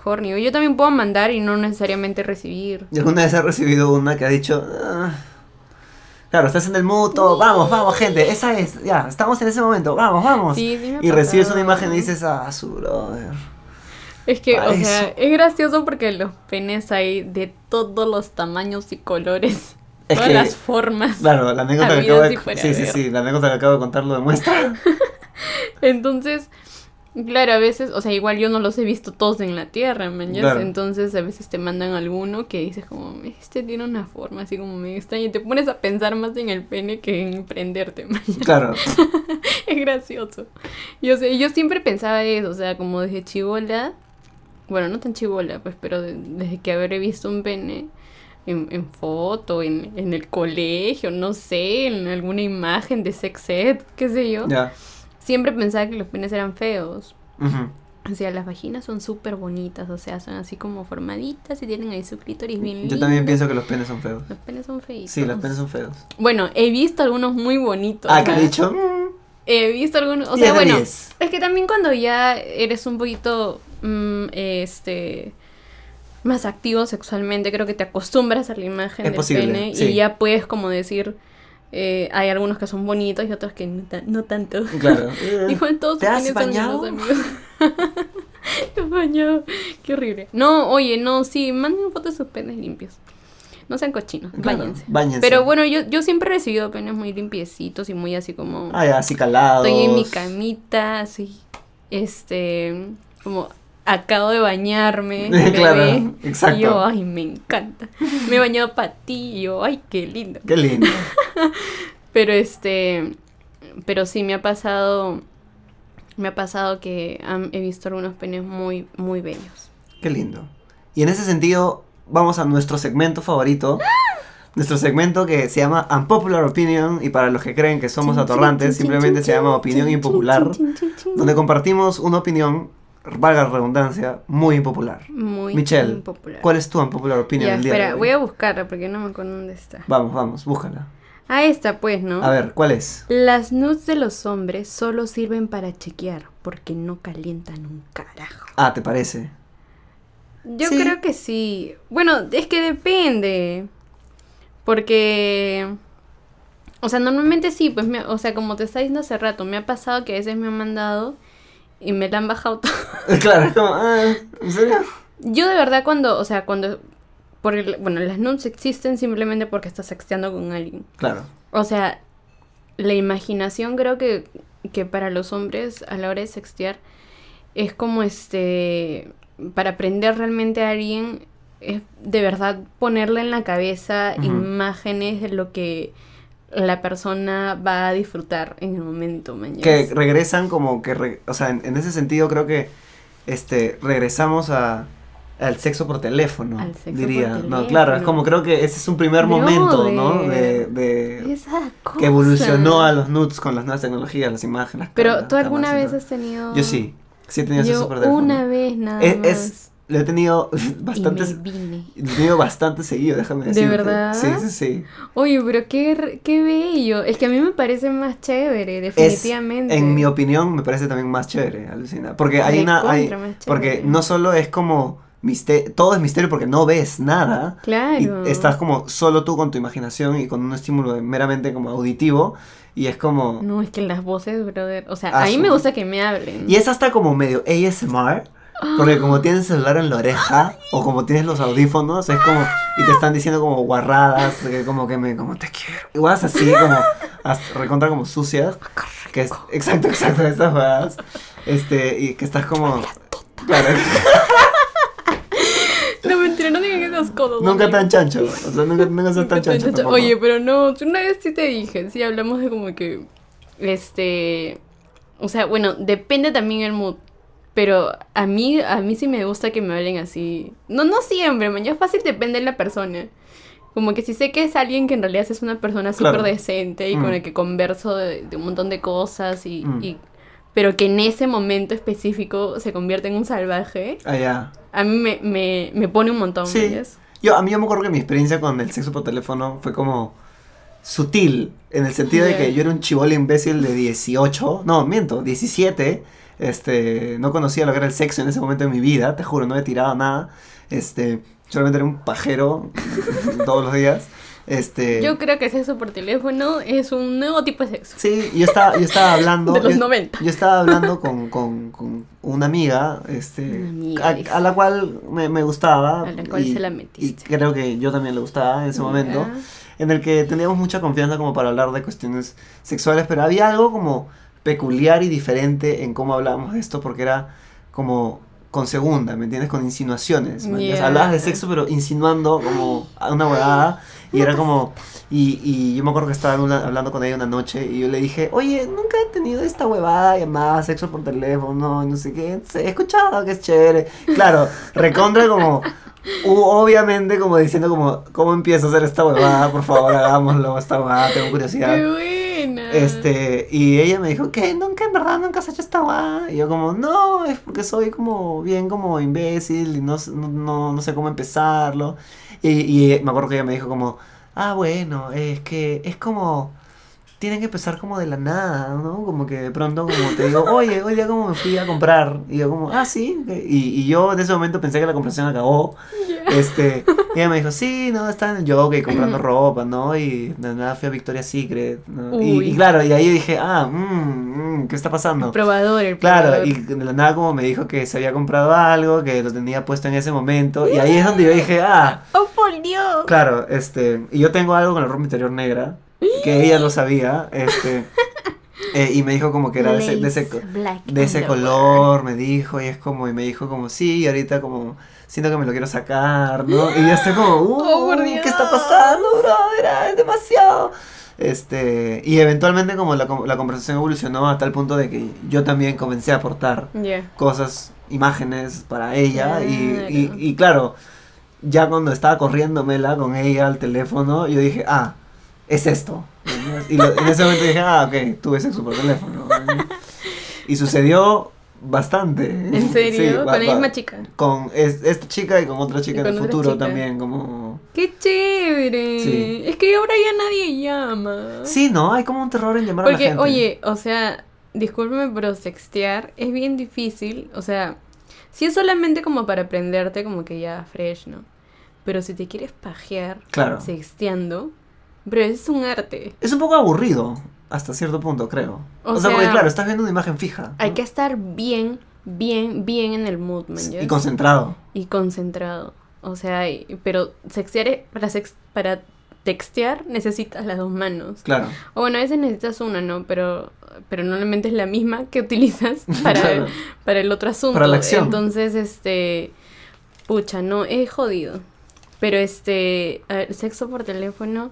horny. Yo también puedo mandar y no necesariamente recibir. ¿Y alguna vez has recibido una que ha dicho, ah, Claro, estás en el todo, vamos, vamos, gente, esa es, ya, estamos en ese momento, vamos, vamos. Sí, sí me y recibes una imagen y dices, ah, su brother. Es que, Para o sea, es gracioso porque los penes hay de todos los tamaños y colores. Es todas que- las formas. Claro, la anécdota que acabo de... Sí, sí, sí, la anécdota que acabo de contar lo demuestra. <laughs> Entonces, claro, a veces, o sea, igual yo no los he visto todos en la tierra, man. Entonces, a veces te mandan alguno que dices como, este tiene una forma así como medio extraña y te pones a pensar más en el pene que en prenderte, man. <laughs> Claro, Es gracioso. Yo sé, yo siempre pensaba eso, o sea, como desde chivola, bueno, no tan chivola, pues, pero de- desde que habré visto un pene en, en foto, en, en el colegio, no sé, en alguna imagen de sex ed, qué sé yo, ya. Siempre pensaba que los penes eran feos. Ujú. O sea, las vaginas son súper bonitas, o sea, son así como formaditas y tienen ahí su clítoris bien lindo. Yo también pienso que los penes son feos. Los penes son feitos. Sí, los penes son feos. Bueno, he visto algunos muy bonitos. Ah, ¿qué he dicho? Mm, He visto algunos, o 10 sea, bueno, 10. es que también cuando ya eres un poquito, mm, este, más activo sexualmente, creo que te acostumbras a la imagen Es del posible, pene sí. y ya puedes como decir, eh, hay algunos que son bonitos y otros que no, tan- no tanto. Claro. <laughs> Igual todos ¿Te sus has bañado? amigos. <laughs> Bañado. Qué horrible. No, oye, no, sí, manden fotos de sus penes limpios. No sean cochinos, Claro, báñense. báñense. Pero bueno, yo, yo siempre he recibido penes muy limpiecitos y muy así como... Ah, ya, así calados. Estoy en mi camita, así, este, como acabo de bañarme. <laughs> Claro, bebé, exacto. Y yo, ay, me encanta. Me he bañado para ti y yo, ay, qué lindo. Qué lindo. <laughs> Pero este, pero sí me ha pasado, me ha pasado que he visto algunos penes muy, muy bellos. Qué lindo. Y en ese sentido, vamos a nuestro segmento favorito. <gasps> Nuestro segmento que se llama Unpopular Opinion. Y para los que creen que somos atorrantes, simplemente se llama Opinión Impopular. Donde compartimos una opinión, valga la redundancia, muy impopular. Muy Michelle, impopular. ¿cuál es tu Unpopular Opinion Ya, el día espera, de hoy? voy a buscarla porque no me acuerdo dónde está. Vamos, vamos, búscala. Ah, esta pues, ¿no? A ver, ¿cuál es? Las nudes de los hombres solo sirven para chequear porque no calientan un carajo. Ah, ¿te parece? Yo Sí. creo que sí. Bueno, es que depende. Porque. O sea, normalmente sí, pues, me- o sea, como te estaba diciendo hace rato, me ha pasado que a veces me han mandado y me la han bajado todo. <laughs> <laughs> Claro, es como, ah, ¿en serio? Yo de verdad cuando, o sea, cuando... Porque, bueno, las nudes existen simplemente porque estás sexteando con alguien. Claro. O sea, la imaginación creo que, que para los hombres a la hora de sextear es como este, para aprender realmente a alguien, es de verdad ponerle en la cabeza imágenes de lo que la persona va a disfrutar en el momento, mañana. Que regresan como que, re- o sea, en, en ese sentido creo que, este, regresamos a, al sexo por teléfono, Al sexo diría. por No, claro, es teléfono. como creo que ese es un primer momento, ¿no? De, de- Esa que evolucionó cosa. a los nudes con las nuevas tecnologías, las imágenes. las Pero cámaras, tú alguna cámaras vez has tenido... Yo sí, sí he tenido Yo sexo por teléfono. una vez nada Es, más. es- lo he tenido bastante, Y me <laughs> vine. lo he tenido bastante seguido, déjame ¿De decirte. verdad? Sí, sí, sí. Oye, pero qué, qué bello. Es que a mí me parece más chévere, Es, definitivamente. en mi opinión, me parece también más chévere, alucina. Porque hay una... Hay, porque no solo es como... Misterio, todo es misterio porque no ves nada. Claro. Y estás como solo tú con tu imaginación y con un estímulo meramente como auditivo. Y es como... No, es que las voces, brother. O sea, a mí me gusta que me hablen. Y es hasta como medio ASMR. Porque como tienes el celular en la oreja o como tienes los audífonos, es como y te están diciendo como guarradas, que como que me como te quiero. Igual es así como hasta recontra como sucias, que es exacto, exacto esas jugadas. Este, y que estás como Claro, <laughs> No, mentira, no digan esas cosas. nunca amigo. tan chancho, o sea, nunca, nunca seas tan chancho. Oye, pero no, una vez sí te dije, sí hablamos de como que, este, o sea, bueno, depende también el mood, pero a mí, a mí sí me gusta que me hablen así, no, no siempre, man, ya fácil depende de la persona, como que si sé que es alguien que en realidad es una persona súper Claro. decente y Mm. con el que converso de, de un montón de cosas y, Mm. y- pero que en ese momento específico se convierte en un salvaje, Ah, ya. a mí me, me, me pone un montón, Sí. Yo, a mí yo me acuerdo que mi experiencia con el sexo por teléfono fue como sutil, en el sentido de que yo era un chivolo imbécil de 18, no, miento, 17, este, no conocía lo que era el sexo en ese momento de mi vida, te juro, no he tirado nada, este, solamente era un pajero <laughs> todos los días, Este, Yo creo que sexo por teléfono es un nuevo tipo de sexo. Sí, yo estaba, yo estaba hablando. <laughs> De los yo, 90. Yo estaba hablando con, con, con una amiga, este, Una amiga, a, a la cual me, me gustaba. A la cual y, se la y metiste. creo que yo también le gustaba en ese momento. Ya. En el que teníamos mucha confianza como para hablar de cuestiones sexuales, pero había algo como peculiar y diferente en cómo hablábamos de esto, porque era como con segunda, ¿me entiendes? Con insinuaciones. Yeah. Hablabas de sexo, pero insinuando como a una huevada. Y era como. Y, y yo me acuerdo que estaba una- hablando con ella una noche y yo le dije, oye, nunca he tenido esta huevada llamada sexo por teléfono, no sé qué. He escuchado que es chévere. Claro, recontra como. u- Obviamente, como diciendo, como, ¿cómo empiezo a hacer esta huevada? Por favor, hagámoslo, esta huevada, tengo curiosidad. ¡Qué! Este, y ella me dijo, ¿qué? ¿Nunca, en verdad, nunca has hecho esta guada? Y yo como, no, es porque soy como bien como imbécil y no, no, no sé cómo empezarlo. Y, y me acuerdo que ella me dijo como, ah, bueno, es que es como, tienen que empezar como de la nada, ¿no? Como que de pronto como te digo, oye, hoy día como me fui a comprar. Y yo como, ah, sí. Y, y yo en ese momento pensé que la conversación acabó. Este, y ella me dijo, sí, no, estaba en el jockey comprando <clears throat> ropa, ¿no? Y de nada fui a Victoria's Secret, ¿no? Y, claro, y ahí dije, ah, mmm, ¿qué está pasando? El probador, el Claro, probador. y de la nada como me dijo que se había comprado algo, que lo tenía puesto en ese momento, y ahí es donde yo dije, ah, ¡Oh, por Dios! claro, este, y yo tengo algo con la ropa interior negra, que ella lo sabía, este, <laughs> eh, y me dijo como que era de ese, de ese, de ese color, me dijo, y es como, y me dijo como, sí, y ahorita como, siento que me lo quiero sacar, ¿no? Y yo estoy como, uh, <gasps> Oh, por ¿qué está pasando, brother? Ah, Es demasiado. Este, y eventualmente como la, la conversación evolucionó a tal punto de que yo también comencé a aportar cosas, imágenes para ella, y, y, Claro. y claro, ya cuando estaba corriéndomela con ella al teléfono, yo dije, ah, es esto. Y lo- en ese momento dije, ah, ok, tuve sexo por teléfono. Y sucedió bastante. ¿En serio? va- ¿Con la va- misma chica? Con es- esta chica y con otra chica en el futuro chica. también, como... ¡Qué chévere! Sí. Es que ahora ya nadie llama. Sí, ¿no? Hay como un terror en llamar a la Porque, gente. oye, o sea, discúlpeme, pero sextear es bien difícil. O sea, si es solamente como para aprenderte, como que ya fresh, ¿no? Pero si te quieres pajear Claro. sexteando, pero es un arte. Es un poco aburrido, hasta cierto punto, creo. O, O sea, porque claro, estás viendo una imagen fija. Hay ¿no? que estar bien, bien, bien en el mood, man. Y concentrado. y concentrado. O sea, y- pero sextear, es- para, sex, para textear necesitas las dos manos. Claro. O bueno, a veces necesitas una, ¿no? Pero, pero normalmente es la misma que utilizas <laughs> para, Claro. para el otro asunto. Para la acción. Entonces, este, pucha, no, es jodido. Pero este, a ver, sexo por teléfono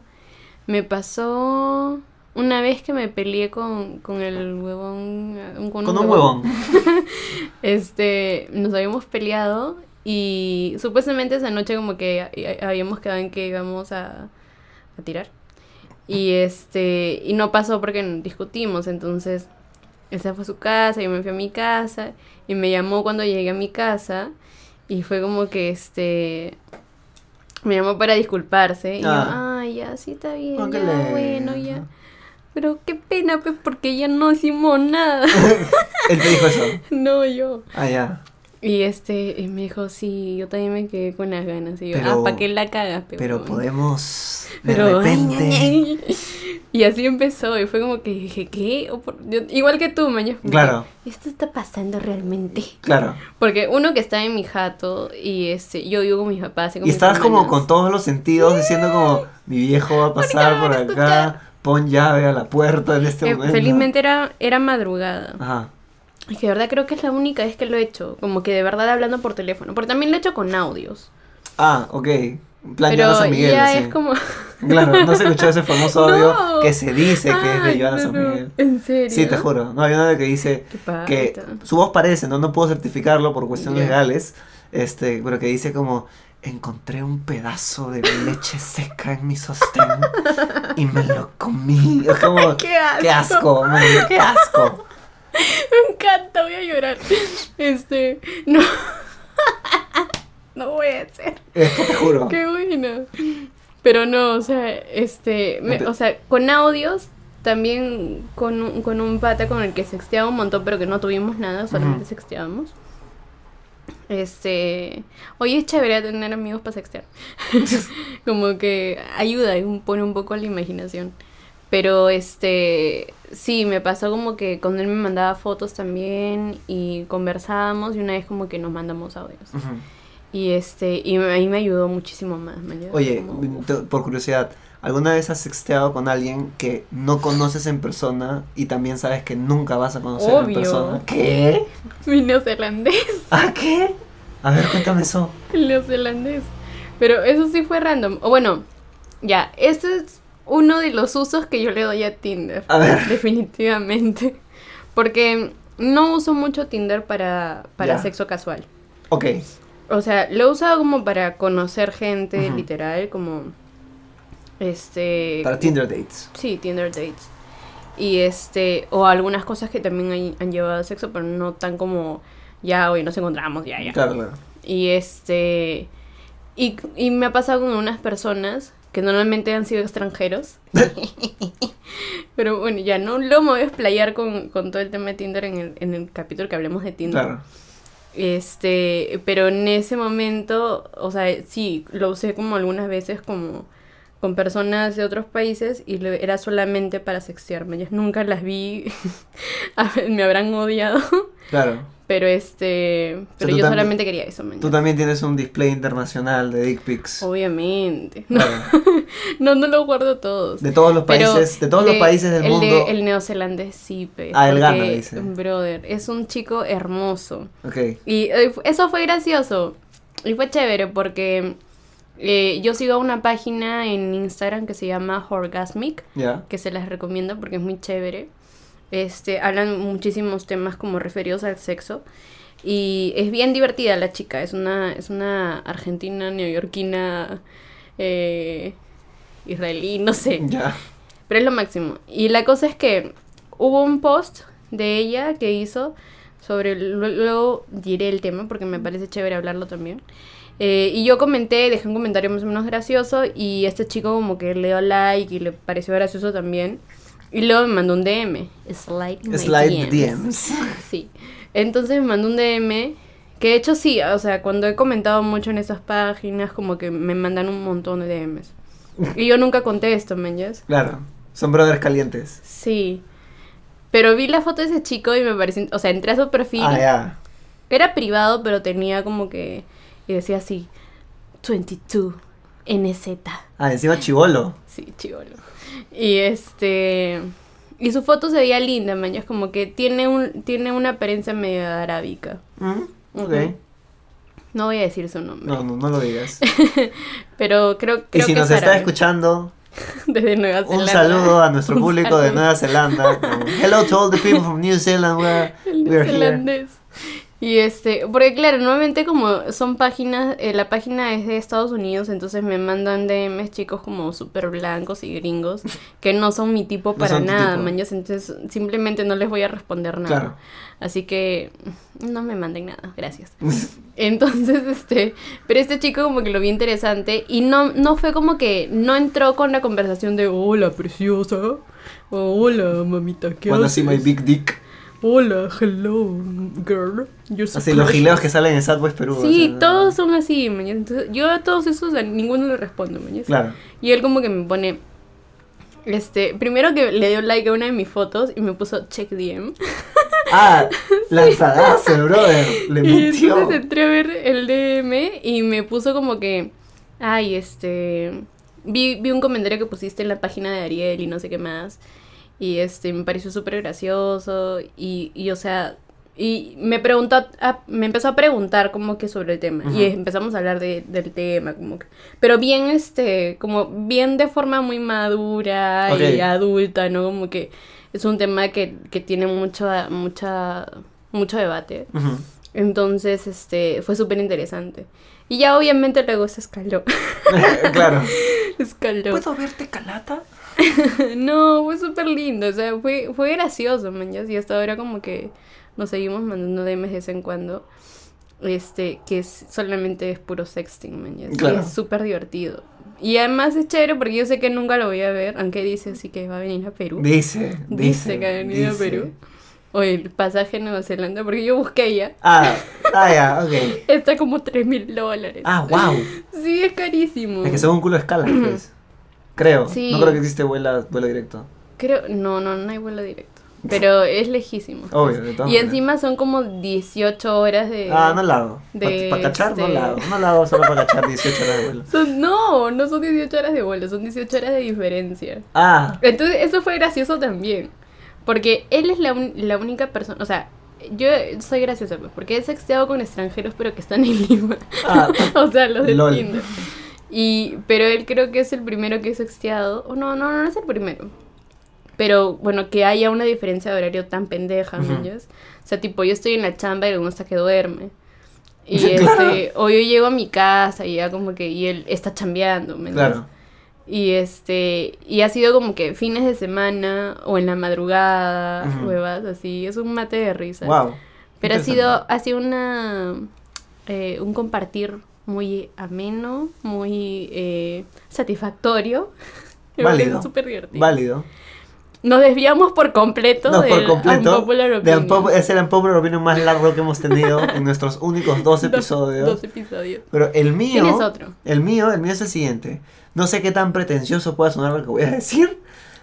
me pasó una vez que me peleé con, con el huevón. un- Con un huevón. <laughs> Este, nos habíamos peleado y supuestamente esa noche como que ha- habíamos quedado en que íbamos a, a tirar. Y este, y no pasó porque discutimos, entonces esa fue su casa, yo me fui a mi casa y me llamó cuando llegué a mi casa y fue como que este me llamó para disculparse y yo, Ah. ah, ya, sí está bien, ya, bueno, ya. Pero qué pena, pues, porque ya no hicimos nada. <laughs> Él te dijo eso. <laughs> no, yo. Ah, ya. Y este, y me dijo, sí, yo también me quedé con las ganas. Y yo, Pero- ah, ¿para qué la cagas, pe, Pero huevón?". podemos de Pero, repente. ay, ay. Y así empezó, y fue como que dije, ¿qué? Yo- igual que tú, mañana. Claro. ¿Esto está pasando realmente? Claro. Porque uno que está en mi jato, y este, yo vivo con mis papás. Y con Y estabas como con todos los sentidos diciendo como mi viejo va a pasar por acá, escuchar. pon llave a la puerta en este Eh, momento. felizmente era, era madrugada. Ajá. Es que de verdad creo que es la única vez que lo he hecho. Como que de verdad hablando por teléfono. Porque también lo he hecho con audios. Ah, ok. En plan pero Joana San Miguel. ya es como... <laughs> Claro, no se escuchó ese famoso audio <laughs> No. que se dice que es de Joana no, San. Miguel. ¿En serio? Sí, te juro. No, hay una que dice que su voz parece, no, no puedo certificarlo por cuestiones legales, este, pero que dice como encontré un pedazo de leche seca en mi sostén y me lo comí. Es como <laughs> ¡Qué asco! qué asco, man, qué asco. <laughs> Me encanta, voy a llorar. Este, no. <laughs> no voy a hacer. Es que te juro. Qué bueno. Pero no, o sea, este, me- o sea, con audios, también con un, con un pata con el que sexteaba un montón, pero que no tuvimos nada, solamente sexteábamos. Este, oye, es chévere tener amigos para sextear. <laughs> como que ayuda y pone un poco a la imaginación. Pero este, sí, me pasó como que cuando él me mandaba fotos también y conversábamos y una vez como que nos mandamos audios. Y este, y ahí me ayudó muchísimo más. me ayudó Oye, como, por curiosidad, ¿alguna vez has sexteado con alguien que no conoces en persona y también sabes que nunca vas a conocer en persona? ¿Qué? <laughs> Mi neozelandés. ¿Ah, qué? A ver, cuéntame eso. El neozelandés. Pero eso sí fue random. O bueno, ya, este es uno de los usos que yo le doy a Tinder. A ver. Definitivamente. Porque no uso mucho Tinder para, para sexo casual. Ok, O sea, lo he usado como para conocer gente, literal, como... Este... para Tinder dates. Sí, Tinder dates. Y este, o algunas cosas que también han, han llevado a sexo, pero no tan como, ya hoy nos encontramos, ya, ya. Claro, claro. Y este, y, y me ha pasado con unas personas que normalmente han sido extranjeros. <laughs> pero bueno, ya no lo me voy a explayar con, con todo el tema de Tinder en el, en el capítulo que hablemos de Tinder. Claro. Este, pero en ese momento, o sea, sí, lo usé como algunas veces como con personas de otros países y era solamente para sextearme. Yo nunca las vi, <laughs> me habrán odiado, Claro. pero este, pero yo también- solamente quería eso, man. Tú también tienes un display internacional de dick pics. Obviamente. No, <laughs> Claro. no, no lo guardo todos. De todos los Pero países, de todos los países del el mundo. De, el neozelandés sí, pues, Ah, el gana, dice. Brother, es un chico hermoso. Ok. Y eh, eso fue gracioso. Y fue chévere porque eh, yo sigo una página en Instagram que se llama Orgasmic, Ya. que se las recomiendo porque es muy chévere. Este, hablan muchísimos temas como referidos al sexo. Y es bien divertida la chica. Es una, es una argentina, neoyorquina, eh, israelí, no sé. Pero es lo máximo. Y la cosa es que hubo un post de ella que hizo sobre, lu- luego diré el tema porque me parece chévere hablarlo también. Eh, y yo comenté, dejé un comentario más o menos gracioso y este chico como que le dio like y le pareció gracioso también. Y luego me mandó un DM. Slide, my Slide DMs. DMs. <laughs> Sí. Entonces me mandó un DM. Que de hecho sí, o sea, cuando he comentado mucho en esas páginas, como que me mandan un montón de DMs. Y yo nunca contesto, ¿me entiendes? Claro. Son brothers calientes. Sí. Pero vi la foto de ese chico y me pareció, o sea, entré a su perfil. Ah, ya. Era privado, pero tenía como que, y decía así, 22 NZ. Ah, encima chivolo. Sí, chivolo. Y este, y su foto se veía linda, man, es como que tiene un, tiene una apariencia medio arábica. Mm, Ok. No voy a decir su nombre. No, no, no lo digas. <laughs> Pero creo, y creo si que nos es está árabe. escuchando, <laughs> desde Nueva Zelanda. un saludo a nuestro público de. Nueva Zelanda. <laughs> Hello to all the people from New Zealand. We're, El we're here. Y este, porque claro, normalmente como son páginas, eh, la página es de Estados Unidos, entonces me mandan DMs chicos como súper blancos y gringos, <laughs> que no son mi tipo No para nada, mañas, entonces simplemente no les voy a responder nada. Claro. Así que no me manden nada, gracias. <laughs> Entonces, <laughs> este, pero este chico como que lo vi interesante y no, no fue como que no entró con la conversación de hola preciosa, o hola mamita, ¿qué Wanna haces? see my big dick. Hola, hello, girl. You're so Así los precious". gileos que salen en Southwest Perú. Sí, o sea, todos son así, mañana. Yo a todos esos a ninguno le respondo, mañana. Claro. Y él como que me pone este, primero que le dio like a una de mis fotos y me puso check DM. <laughs> Ah, <laughs> lanzadazo, brother. Le Y metió. entonces entré a ver el DM y me puso como que, ay, este, vi, vi un comentario que pusiste en la página de Ariel y no sé qué más. Y este, me pareció súper gracioso y, y, o sea, y me preguntó, a- me empezó a preguntar como que sobre el tema. Y empezamos a hablar de, del tema, como que, pero bien, este, como bien de forma muy madura y adulta, ¿no? Como que es un tema que, que tiene mucho, mucha, mucho debate. Entonces, este, fue súper interesante. Y ya obviamente luego se escaló. <laughs> claro. <laughs> escaló. verte calata? <laughs> no, fue súper lindo. O sea, fue, fue gracioso, man. Y hasta ahora como que nos seguimos mandando DMs de vez en cuando. Este, que es, solamente es puro sexting, man. Claro. es súper divertido. Y además es chévere porque yo sé que nunca lo voy a ver, aunque dice así que va a venir a Perú. Dice, dice. Dice que ha venido a dice. Perú. O el pasaje a Nueva Zelanda, porque yo busqué ya. Ah, ah, ya, ok. <laughs> Está como 3 mil dólares. Ah, wow. <laughs> Sí, es carísimo. Es que son un culo de escala, pues. Creo. Sí. No creo que existe vuela, vuelo directo. Creo, no, no, no hay vuelo directo. Pero es lejísimo. <laughs> Obvio, de todas Y maneras. encima son como 18 horas de... Ah, no la hago. de Para cachar, no este- la hago. No la hago solo para cachar 18 <laughs> horas de vuelo. Son- no, no son 18 horas de vuelo, son 18 horas de diferencia. Ah, Entonces, eso fue gracioso también. Porque él es la, un- la única persona, o sea, yo soy graciosa, pues, porque he sexteado con extranjeros, pero que están en Lima. ah, <laughs> o sea, los del Lol. Tinder. Y, pero él creo que es el primero que he sexteado. O no, no, no, no es el primero. Pero bueno, que haya una diferencia de horario tan pendeja, Ujú. ¿me entiendes? O sea, tipo, yo estoy en la chamba y uno está que duerme. <laughs> Y Claro. este, o yo llego a mi casa y ya como que, y él está chambeando, ¿me entiendes? claro. Y este, y ha sido como que fines de semana o en la madrugada, huevas así, es un mate de risa. Wow. Pero ha sido, ha sido una eh, un compartir muy ameno, muy eh, satisfactorio. <laughs> Válido. súper divertido. Válido. Nos desviamos por completo No, por del completo. Unpopular De Opinion. Unpop- es el Unpopular Opinion más largo que hemos tenido <laughs> en nuestros únicos dos episodios. Dos episodios. Pero el mío. ¿Tienes otro? El mío, el mío es el siguiente. No sé qué tan pretencioso pueda sonar lo que voy a decir,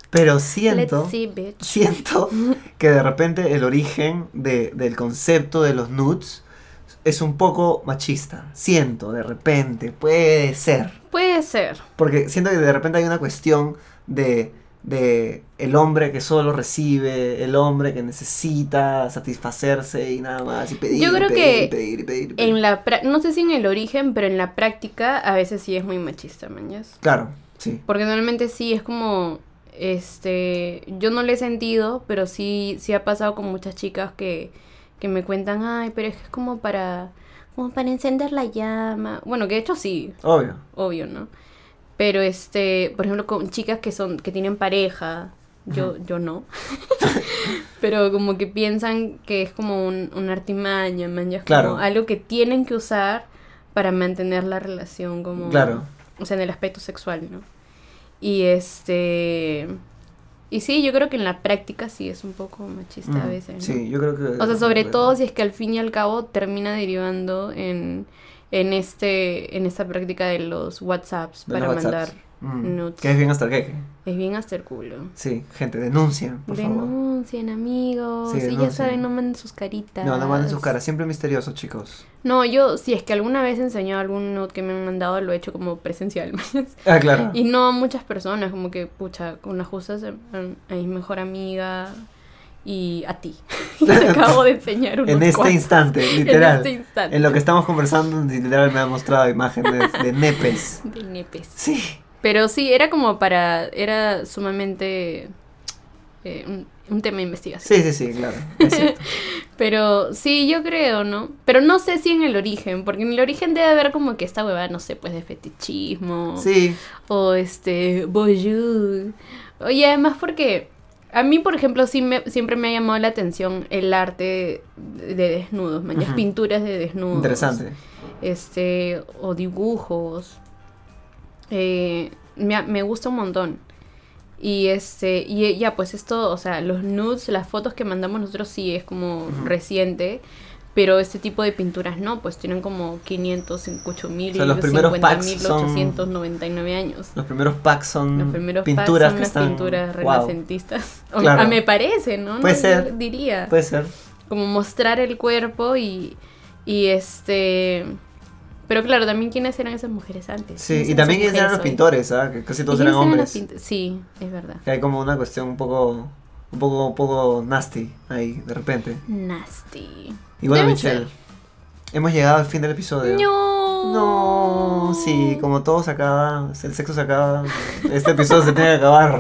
pero siento. See, bitch. Siento <laughs> que de repente el origen de- del concepto de los nudes es un poco machista. Siento, de repente, puede ser. Puede ser. Porque siento que de repente hay una cuestión de, de el hombre que solo recibe, el hombre que necesita satisfacerse y nada más, y pedir, Yo creo y pedir, que y pedir, y. En la pra- no sé si en el origen, pero en la práctica a veces sí es muy machista, mañas. Claro, sí. Porque normalmente sí es como, este, yo no le he sentido, pero sí, sí ha pasado con muchas chicas que, que me cuentan, ay, pero es que es como para, como para encender la llama. Bueno, que de hecho sí, Obvio. obvio, ¿no? Pero este, por ejemplo, con chicas que son, que tienen pareja, yo, yo no. <laughs> <laughs> Pero como que piensan que es como un, un artimaña, man, ya es Claro. como algo que tienen que usar para mantener la relación como Claro. o sea, en el aspecto sexual, ¿no? Y este y sí, yo creo que en la práctica sí es un poco machista a Mm, veces. ¿no? Sí, yo creo que... O sea, sobre todo si es que al fin y al cabo termina derivando en, en este en esta práctica de los WhatsApps de para los mandar WhatsApps. Mm. Que es bien hasta el queque. Es bien hasta el culo. Sí, gente, denuncien, por favor. Denuncien, amigos. Sí, Sí, ya saben, no manden sus caritas. No, no manden sus caras, siempre misterioso, chicos. No, yo, si es que alguna vez he enseñado algún nude que me han mandado, lo he hecho como presencial. <laughs> Ah, claro. y no a muchas personas, como que, pucha, con las justas a, a mi mejor amiga y a ti. <laughs> Y te <laughs> acabo de enseñar unos En este cuantos. instante, literal. En este instante. En lo que estamos conversando, literal me ha mostrado imágenes de nepes. De nepes. Sí. Pero sí, era como para. Era sumamente. eh, un, un tema de investigación. Sí, sí, sí, claro. Es cierto. <laughs> Pero sí, yo creo, ¿no? Pero no sé si en el origen, porque en el origen debe haber como que esta huevada, no sé, pues de fetichismo. Sí, O este, bonjour. Oye, además porque a mí, por ejemplo, sí me, siempre me ha llamado la atención el arte de, de desnudos, man, pinturas de desnudos. interesante. Este, o dibujos. Eh, me, me gusta un montón. Y este, y ya pues esto, o sea, los nudes, las fotos que mandamos nosotros sí es como reciente. Pero este tipo de pinturas no, pues tienen como 508 mil, O sea, los primeros packs son- 899 años. Los primeros packs son Los primeros pinturas packs son que las están. pinturas Wow. renacentistas. <laughs> O- Claro. me parece, ¿no? Puede No, ser. diría. Puede ser. Como mostrar el cuerpo y, y este... Pero claro, también quiénes eran esas mujeres antes. Sí, ¿Quiénes y eran también quiénes eran los hoy? pintores, ¿ah? Que casi ¿Y todos eran eran hombres. pint- Sí, es verdad. Que hay como una cuestión un poco. Un poco, un poco nasty ahí, de repente. Nasty. Y bueno, Debe Michelle, ser. hemos llegado al fin del episodio. No. No, sí, como todo se acaba, el sexo se acaba, este episodio se tiene que acabar.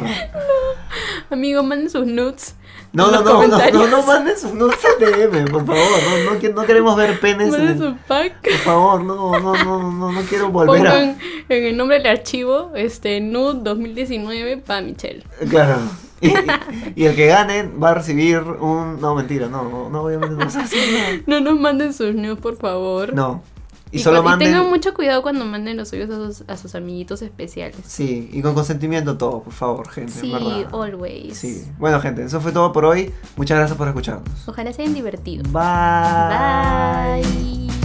<laughs> Amigo, manden sus nudes. No, no, no, no, no, no manden DM, por favor, no, no, no queremos ver penes. en Manden su pack. Por favor, no, no, no, no, no quiero <laughs> volver a... Pongan en el nombre del archivo, este, nude 2019 para Michelle. Claro. Y, y el que gane va a recibir un... No, mentira, no, no, obviamente no. <laughs> No nos manden sus nudes, por favor. No. Y, solo cu- y manden... tengan mucho cuidado cuando manden los suyos a sus, a sus amiguitos especiales. Sí, y con consentimiento todo, por favor, gente. en Sí, verdad. always. Sí. Bueno, gente, eso fue todo por hoy. Muchas gracias por escucharnos. Ojalá se hayan divertido. Bye. Bye.